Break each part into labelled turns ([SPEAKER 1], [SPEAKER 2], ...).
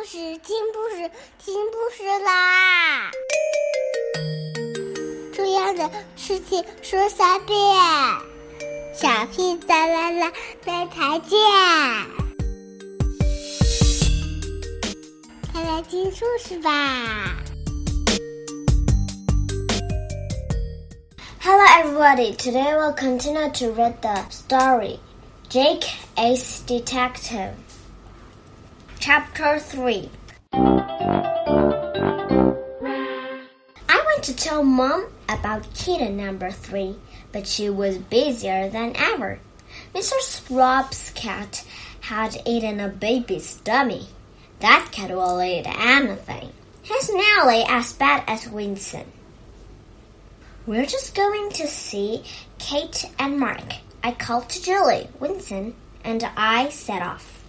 [SPEAKER 1] 故事，听故事，听故事啦！重要的事情说三遍，小屁哒啦啦，明天见！快来听故事吧
[SPEAKER 2] ！Hello, everybody. Today we'll continue to read the story, Jake Ace Detective. Chapter 3 I went to tell Mom about kitten number 3, but she was busier than ever. Mrs. Rob's cat had eaten a baby's dummy. That cat will eat anything. He's nearly as bad as Winston. We're just going to see Kate and Mark. I called to Julie, Winston, and I set off.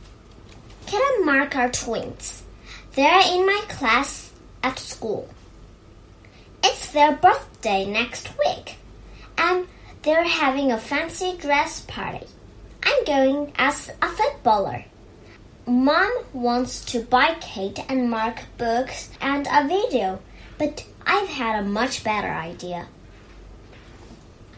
[SPEAKER 2] Kate and Mark are twins. They're in my class at school. It's their birthday next week, and they're having a fancy dress party. I'm going as a footballer. Mom wants to buy Kate and Mark books and a video, but I've had a much better idea.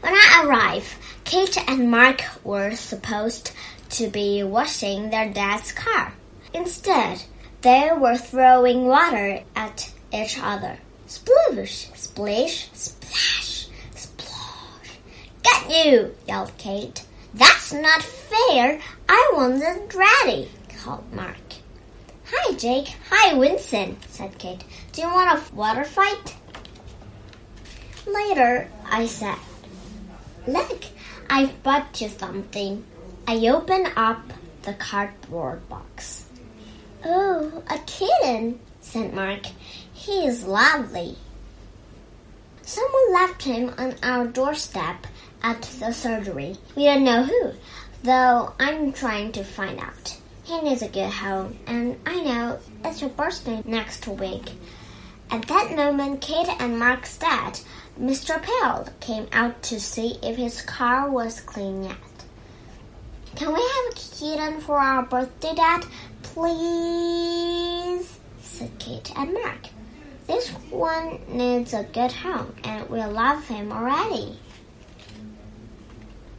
[SPEAKER 2] When I arrive, Kate and Mark were supposed to be washing their dad's car. Instead, they were throwing water at each other. Sploosh, splish, splash, splosh. Got you, yelled Kate. That's not fair. I wasn't ready, called Mark. Hi, Jake. Hi, Winston, said Kate. Do you want a water fight? Later, I said, Look, I've bought you something. I opened up the cardboard box. Oh, a kitten, said Mark. He is lovely. Someone left him on our doorstep at the surgery. We don't know who, though I'm trying to find out. He needs a good home, and I know it's your birthday next week. At that moment, Kate and Mark's dad, Mr. Pale, came out to see if his car was clean yet. Can we have a kitten for our birthday, Dad? Please, said Kate and Mark. This one needs a good home, and we love him already.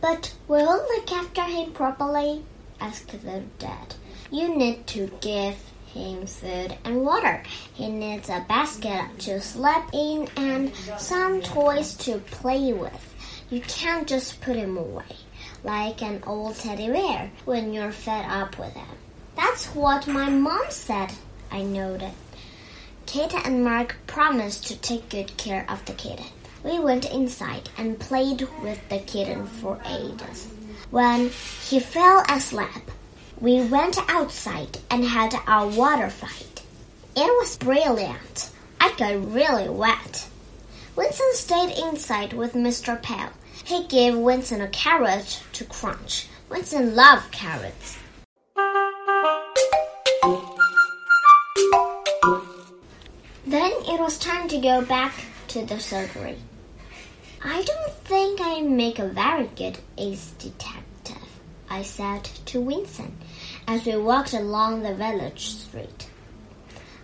[SPEAKER 2] But will look after him properly? asked the dad. You need to give him food and water. He needs a basket to sleep in and some toys to play with. You can't just put him away like an old teddy bear when you're fed up with him. That's what my mom said, I noted. Kate and Mark promised to take good care of the kitten. We went inside and played with the kitten for ages. When he fell asleep, we went outside and had our water fight. It was brilliant. I got really wet. Winston stayed inside with Mr. Pale he gave Winston a carrot to crunch. Winston loved carrots. It was time to go back to the surgery. I don't think I make a very good ace detective, I said to Winston as we walked along the village street.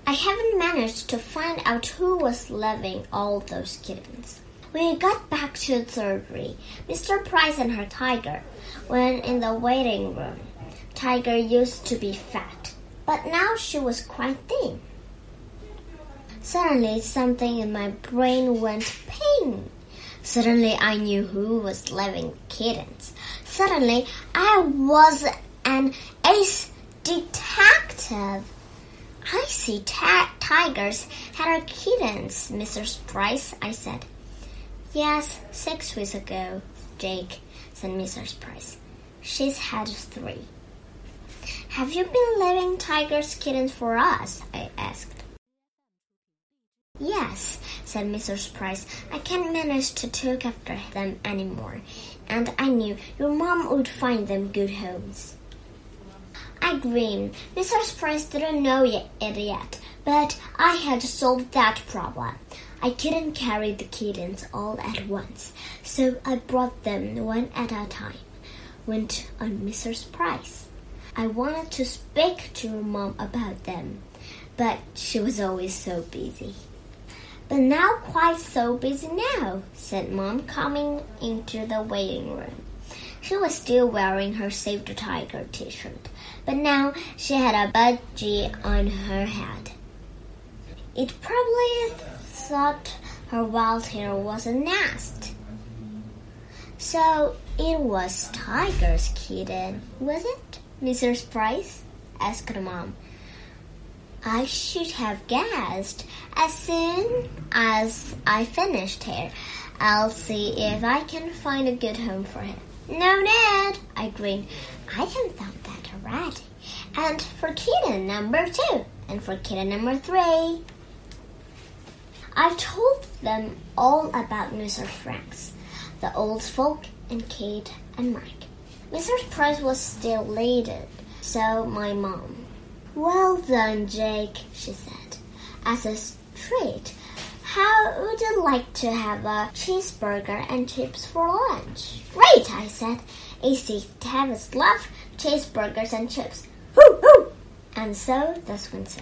[SPEAKER 2] I haven't managed to find out who was loving all those kittens. When we got back to the surgery, Mr. Price and her tiger went in the waiting room. Tiger used to be fat, but now she was quite thin. Suddenly, something in my brain went ping. Suddenly, I knew who was loving kittens. Suddenly, I was an ace detective. I see tigers had kittens, Mrs. Price, I said. Yes, six weeks ago, Jake, said Mrs. Price. She's had three. Have you been leaving Tiger's kittens for us? I asked. Yes, said Mrs. Price. I can't manage to look after them anymore, and I knew your mom would find them good homes. I grinned. Mrs. Price didn't know it yet, but I had solved that problem. I couldn't carry the kittens all at once, so I brought them one at a time. Went on Mrs. Price. I wanted to speak to your mom about them, but she was always so busy. But now quite so busy now, said Mom, coming into the waiting room. She was still wearing her Save the Tiger t-shirt, but now she had a budgie on her head. It probably thought her wild hair was a nest. So it was Tiger's kitten, was it, Mrs. Price? asked Mom. I should have guessed. As soon as I finished here, I'll see if I can find a good home for him. No, Ned, I grinned. I have found that already. And for kitten number two, and for kitten number three. I told them all about Mr. Franks, the old folk, and Kate and Mike. Mrs. Price was still elated, so my mom. Well done, Jake, she said. As a treat, how would you like to have a cheeseburger and chips for lunch? Great, I said. AC Tavis loved cheeseburgers and chips. Hoo hoo! And so this went so.